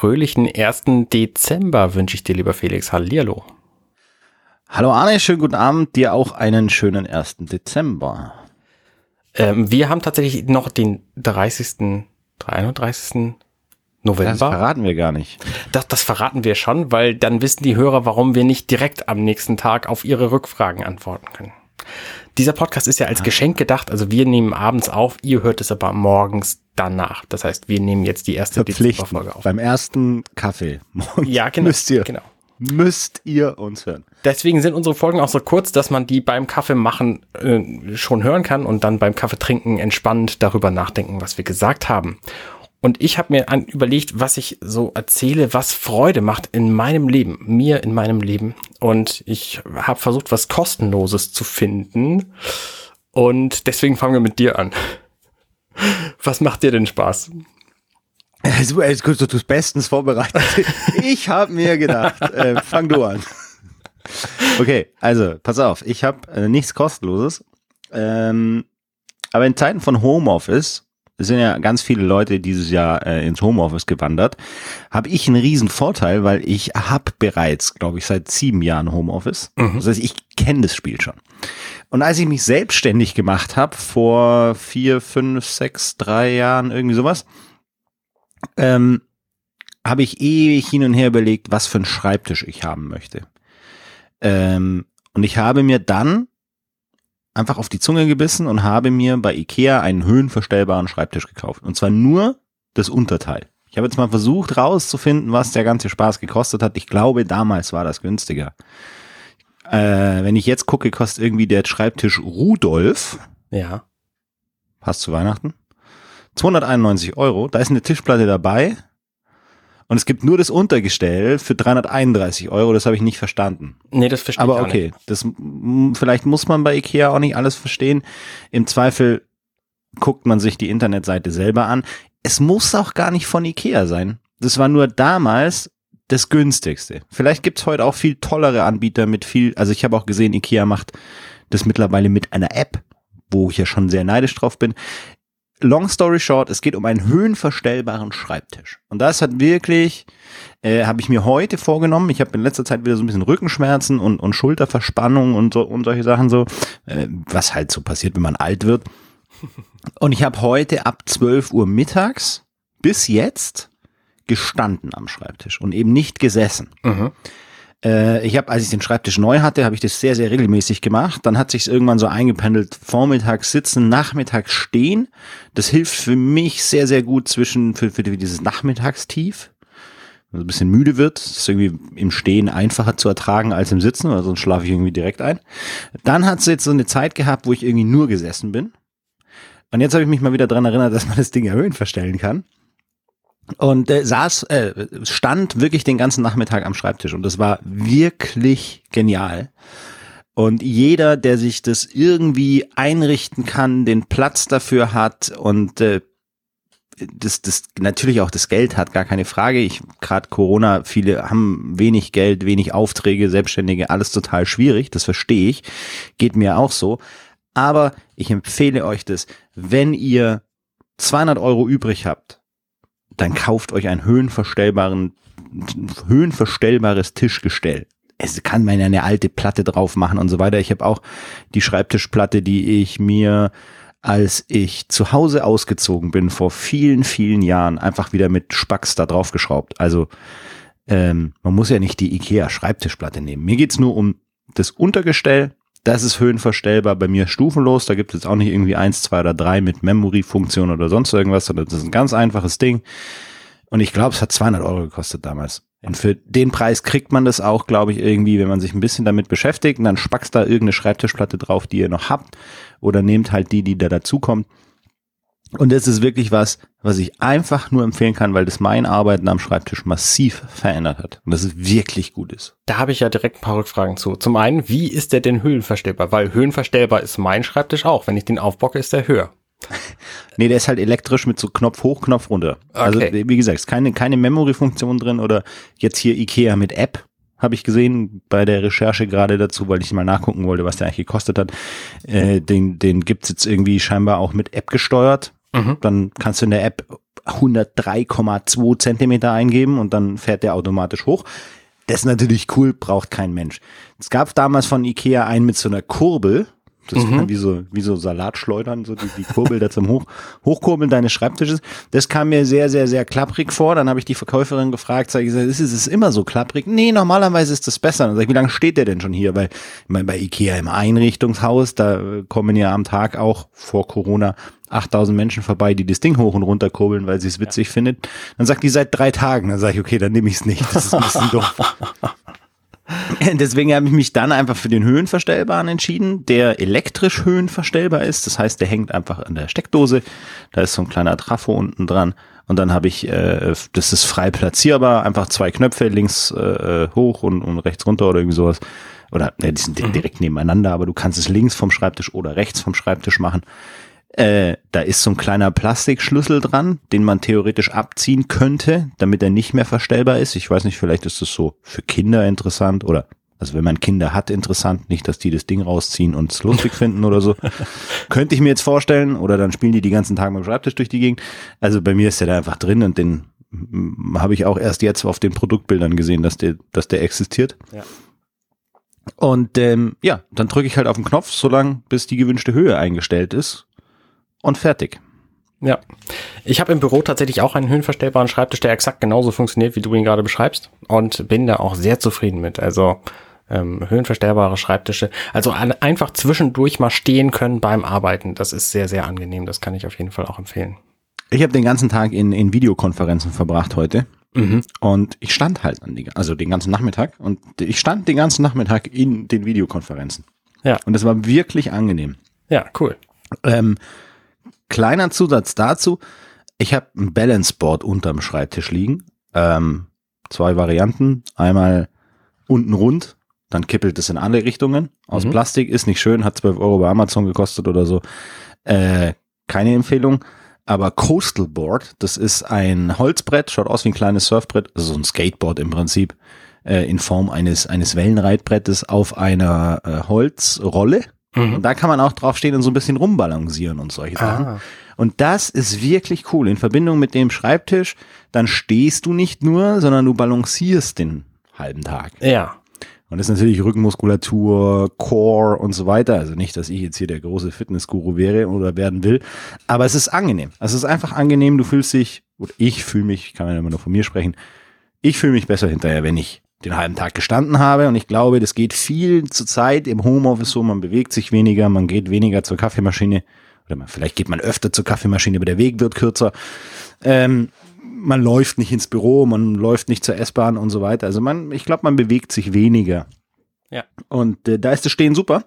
fröhlichen 1. Dezember wünsche ich dir, lieber Felix. Hallihallo. Hallo Arne, schönen guten Abend. Dir auch einen schönen 1. Dezember. Ähm, wir haben tatsächlich noch den 30., 31. November. Das verraten wir gar nicht. Das, das verraten wir schon, weil dann wissen die Hörer, warum wir nicht direkt am nächsten Tag auf ihre Rückfragen antworten können. Dieser Podcast ist ja als ah. Geschenk gedacht, also wir nehmen abends auf, ihr hört es aber morgens danach. Das heißt, wir nehmen jetzt die erste Dezemberfolge auf. Beim ersten Kaffee. Morgens ja, genau. Müsst ihr, genau. müsst ihr uns hören. Deswegen sind unsere Folgen auch so kurz, dass man die beim Kaffee machen äh, schon hören kann und dann beim Kaffee trinken entspannt darüber nachdenken, was wir gesagt haben. Und ich habe mir an, überlegt, was ich so erzähle, was Freude macht in meinem Leben, mir in meinem Leben. Und ich habe versucht, was kostenloses zu finden. Und deswegen fangen wir mit dir an. Was macht dir denn Spaß? Du, du tust bestens vorbereitet. Ich habe mir gedacht, äh, fang du an. Okay, also pass auf, ich habe äh, nichts kostenloses. Ähm, aber in Zeiten von Homeoffice es sind ja ganz viele Leute dieses Jahr äh, ins Homeoffice gewandert, habe ich einen riesen Vorteil, weil ich habe bereits, glaube ich, seit sieben Jahren Homeoffice. Mhm. Das heißt, ich kenne das Spiel schon. Und als ich mich selbstständig gemacht habe, vor vier, fünf, sechs, drei Jahren, irgendwie sowas, ähm, habe ich ewig hin und her überlegt, was für einen Schreibtisch ich haben möchte. Ähm, und ich habe mir dann einfach auf die Zunge gebissen und habe mir bei Ikea einen höhenverstellbaren Schreibtisch gekauft. Und zwar nur das Unterteil. Ich habe jetzt mal versucht rauszufinden, was der ganze Spaß gekostet hat. Ich glaube, damals war das günstiger. Äh, wenn ich jetzt gucke, kostet irgendwie der Schreibtisch Rudolf. Ja. Passt zu Weihnachten. 291 Euro. Da ist eine Tischplatte dabei. Und es gibt nur das Untergestell für 331 Euro, das habe ich nicht verstanden. Nee, das verstehe ich Aber okay, nicht. das vielleicht muss man bei Ikea auch nicht alles verstehen. Im Zweifel guckt man sich die Internetseite selber an. Es muss auch gar nicht von Ikea sein. Das war nur damals das günstigste. Vielleicht gibt's heute auch viel tollere Anbieter mit viel, also ich habe auch gesehen, Ikea macht das mittlerweile mit einer App, wo ich ja schon sehr neidisch drauf bin long story short, es geht um einen höhenverstellbaren Schreibtisch. Und das hat wirklich, äh, habe ich mir heute vorgenommen. Ich habe in letzter Zeit wieder so ein bisschen Rückenschmerzen und, und Schulterverspannung und so und solche Sachen so, äh, was halt so passiert, wenn man alt wird. Und ich habe heute ab 12 Uhr mittags bis jetzt gestanden am Schreibtisch und eben nicht gesessen. Mhm. Äh, ich habe, als ich den Schreibtisch neu hatte, habe ich das sehr, sehr regelmäßig gemacht. Dann hat sich irgendwann so eingependelt, vormittags sitzen, nachmittags stehen. Das hilft für mich sehr, sehr gut zwischen, für, für dieses Nachmittagstief. Also ein bisschen müde wird, das ist irgendwie im Stehen einfacher zu ertragen als im Sitzen, weil sonst schlafe ich irgendwie direkt ein. Dann hat es jetzt so eine Zeit gehabt, wo ich irgendwie nur gesessen bin. Und jetzt habe ich mich mal wieder dran erinnert, dass man das Ding erhöhen verstellen kann und äh, saß, äh, stand wirklich den ganzen Nachmittag am Schreibtisch und das war wirklich genial. Und jeder, der sich das irgendwie einrichten kann, den Platz dafür hat und äh, das, das natürlich auch das Geld hat, gar keine Frage. Ich gerade Corona, viele haben wenig Geld, wenig Aufträge, Selbstständige, alles total schwierig. Das verstehe ich, geht mir auch so. Aber ich empfehle euch das, wenn ihr 200 Euro übrig habt dann kauft euch ein höhenverstellbaren, höhenverstellbares Tischgestell. Es kann man ja eine alte Platte drauf machen und so weiter. Ich habe auch die Schreibtischplatte, die ich mir, als ich zu Hause ausgezogen bin, vor vielen, vielen Jahren, einfach wieder mit Spacks da drauf geschraubt. Also ähm, man muss ja nicht die IKEA Schreibtischplatte nehmen. Mir geht's nur um das Untergestell das ist höhenverstellbar bei mir stufenlos. Da gibt es auch nicht irgendwie eins, zwei oder drei mit Memory-Funktion oder sonst irgendwas, sondern das ist ein ganz einfaches Ding. Und ich glaube, es hat 200 Euro gekostet damals. Und für den Preis kriegt man das auch, glaube ich, irgendwie, wenn man sich ein bisschen damit beschäftigt. Und dann spackst da irgendeine Schreibtischplatte drauf, die ihr noch habt. Oder nehmt halt die, die da dazukommt. Und das ist wirklich was, was ich einfach nur empfehlen kann, weil das mein Arbeiten am Schreibtisch massiv verändert hat. Und das wirklich gut ist. Da habe ich ja direkt ein paar Rückfragen zu. Zum einen, wie ist der denn höhenverstellbar? Weil höhenverstellbar ist mein Schreibtisch auch. Wenn ich den aufbocke, ist der höher. nee, der ist halt elektrisch mit so Knopf hoch, Knopf runter. Also, okay. Also wie gesagt, ist keine, keine Memory-Funktion drin oder jetzt hier Ikea mit App, habe ich gesehen bei der Recherche gerade dazu, weil ich mal nachgucken wollte, was der eigentlich gekostet hat. Äh, den den gibt's jetzt irgendwie scheinbar auch mit App gesteuert. Mhm. Dann kannst du in der App 103,2 Zentimeter eingeben und dann fährt der automatisch hoch. Das ist natürlich cool, braucht kein Mensch. Es gab damals von Ikea einen mit so einer Kurbel, das mhm. kann wie so, wie so Salatschleudern, so die, die Kurbel da zum Hoch, Hochkurbeln deines Schreibtisches. Das kam mir sehr, sehr, sehr klapprig vor. Dann habe ich die Verkäuferin gefragt, sag ich gesagt, ist es immer so klapprig? Nee, normalerweise ist das besser. Dann sag ich, wie lange steht der denn schon hier? Weil, ich meine, bei Ikea im Einrichtungshaus, da kommen ja am Tag auch vor Corona 8000 Menschen vorbei, die das Ding hoch und runter kurbeln, weil sie es witzig ja. findet. Dann sagt die seit drei Tagen. Dann sage ich, okay, dann nehme ich es nicht. Das ist ein bisschen doof. Deswegen habe ich mich dann einfach für den Höhenverstellbaren entschieden, der elektrisch höhenverstellbar ist. Das heißt, der hängt einfach an der Steckdose. Da ist so ein kleiner Trafo unten dran. Und dann habe ich, äh, das ist frei platzierbar, einfach zwei Knöpfe, links äh, hoch und, und rechts runter oder irgendwie sowas. Oder ne, die sind mhm. direkt nebeneinander, aber du kannst es links vom Schreibtisch oder rechts vom Schreibtisch machen. Äh, da ist so ein kleiner Plastikschlüssel dran, den man theoretisch abziehen könnte, damit er nicht mehr verstellbar ist. Ich weiß nicht, vielleicht ist das so für Kinder interessant oder also wenn man Kinder hat, interessant, nicht, dass die das Ding rausziehen und es lustig finden oder so. Könnte ich mir jetzt vorstellen. Oder dann spielen die die ganzen Tage mit dem Schreibtisch durch die Gegend. Also bei mir ist der da einfach drin und den habe ich auch erst jetzt auf den Produktbildern gesehen, dass der, dass der existiert. Ja. Und ähm, ja, dann drücke ich halt auf den Knopf, solange bis die gewünschte Höhe eingestellt ist und fertig. Ja. Ich habe im Büro tatsächlich auch einen höhenverstellbaren Schreibtisch, der exakt genauso funktioniert, wie du ihn gerade beschreibst. Und bin da auch sehr zufrieden mit. Also ähm, höhenverstellbare Schreibtische. Also an, einfach zwischendurch mal stehen können beim Arbeiten. Das ist sehr, sehr angenehm. Das kann ich auf jeden Fall auch empfehlen. Ich habe den ganzen Tag in, in Videokonferenzen verbracht heute. Mhm. Und ich stand halt an die, also den ganzen Nachmittag und ich stand den ganzen Nachmittag in den Videokonferenzen. Ja. Und das war wirklich angenehm. Ja, cool. Ähm, Kleiner Zusatz dazu. Ich habe ein Balance Board unterm Schreibtisch liegen. Ähm, zwei Varianten. Einmal unten rund, dann kippelt es in alle Richtungen. Aus mhm. Plastik ist nicht schön, hat 12 Euro bei Amazon gekostet oder so. Äh, keine Empfehlung. Aber Coastal Board, das ist ein Holzbrett, schaut aus wie ein kleines Surfbrett, also so ein Skateboard im Prinzip, äh, in Form eines, eines Wellenreitbrettes auf einer äh, Holzrolle. Mhm. Und da kann man auch drauf stehen und so ein bisschen rumbalancieren und solche Sachen. Ah. Und das ist wirklich cool. In Verbindung mit dem Schreibtisch, dann stehst du nicht nur, sondern du balancierst den halben Tag. Ja. Und das ist natürlich Rückenmuskulatur, Core und so weiter. Also nicht, dass ich jetzt hier der große Fitnessguru wäre oder werden will, aber es ist angenehm. Es ist einfach angenehm. Du fühlst dich, oder ich fühle mich, ich kann ja immer nur von mir sprechen, ich fühle mich besser hinterher, wenn ich den halben Tag gestanden habe. Und ich glaube, das geht viel zur Zeit im Homeoffice so. Man bewegt sich weniger, man geht weniger zur Kaffeemaschine. Oder man, vielleicht geht man öfter zur Kaffeemaschine, aber der Weg wird kürzer. Ähm, man läuft nicht ins Büro, man läuft nicht zur S-Bahn und so weiter. Also man, ich glaube, man bewegt sich weniger. Ja. Und äh, da ist das Stehen super.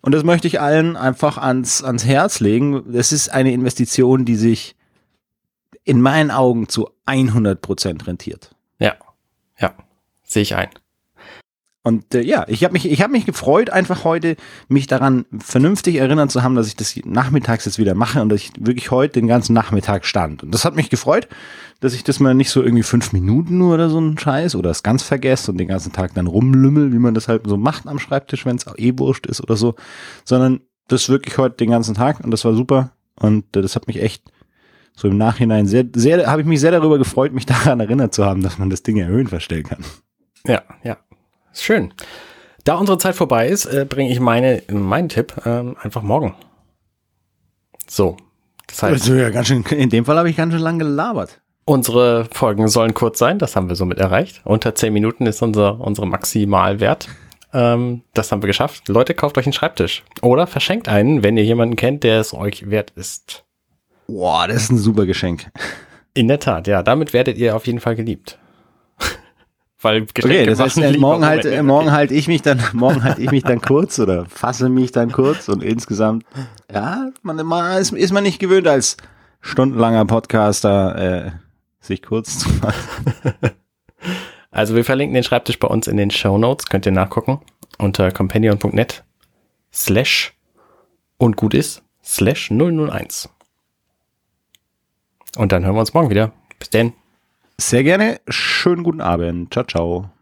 Und das möchte ich allen einfach ans, ans Herz legen. Das ist eine Investition, die sich in meinen Augen zu 100 Prozent rentiert. Ja. Sehe ich ein. Und äh, ja, ich habe mich, ich habe mich gefreut, einfach heute mich daran vernünftig erinnert zu haben, dass ich das nachmittags jetzt wieder mache und dass ich wirklich heute den ganzen Nachmittag stand. Und das hat mich gefreut, dass ich das mal nicht so irgendwie fünf Minuten nur oder so ein Scheiß oder es ganz vergesse und den ganzen Tag dann rumlümmel, wie man das halt so macht am Schreibtisch, wenn es eh wurscht ist oder so, sondern das wirklich heute den ganzen Tag und das war super und äh, das hat mich echt so im Nachhinein sehr, sehr, habe ich mich sehr darüber gefreut, mich daran erinnert zu haben, dass man das Ding erhöhen verstellen kann. Ja, ja. Schön. Da unsere Zeit vorbei ist, äh, bringe ich meine, meinen Tipp ähm, einfach morgen. So. Das heißt, also ja ganz schön, in dem Fall habe ich ganz schön lange gelabert. Unsere Folgen sollen kurz sein, das haben wir somit erreicht. Unter zehn Minuten ist unser, unsere Maximalwert. Ähm, das haben wir geschafft. Leute, kauft euch einen Schreibtisch. Oder verschenkt einen, wenn ihr jemanden kennt, der es euch wert ist. Boah, das ist ein super Geschenk. In der Tat, ja. Damit werdet ihr auf jeden Fall geliebt weil Geschenke okay, das heißt, äh, morgen halt, äh, morgen halt ich mich dann, morgen halt ich mich dann kurz oder fasse mich dann kurz und insgesamt, ja, man, man ist, ist man nicht gewöhnt als stundenlanger Podcaster, äh, sich kurz zu fassen. Also wir verlinken den Schreibtisch bei uns in den Show Notes, könnt ihr nachgucken unter companion.net slash und gut ist slash 001. Und dann hören wir uns morgen wieder. Bis denn. Sehr gerne. Schönen guten Abend. Ciao, ciao.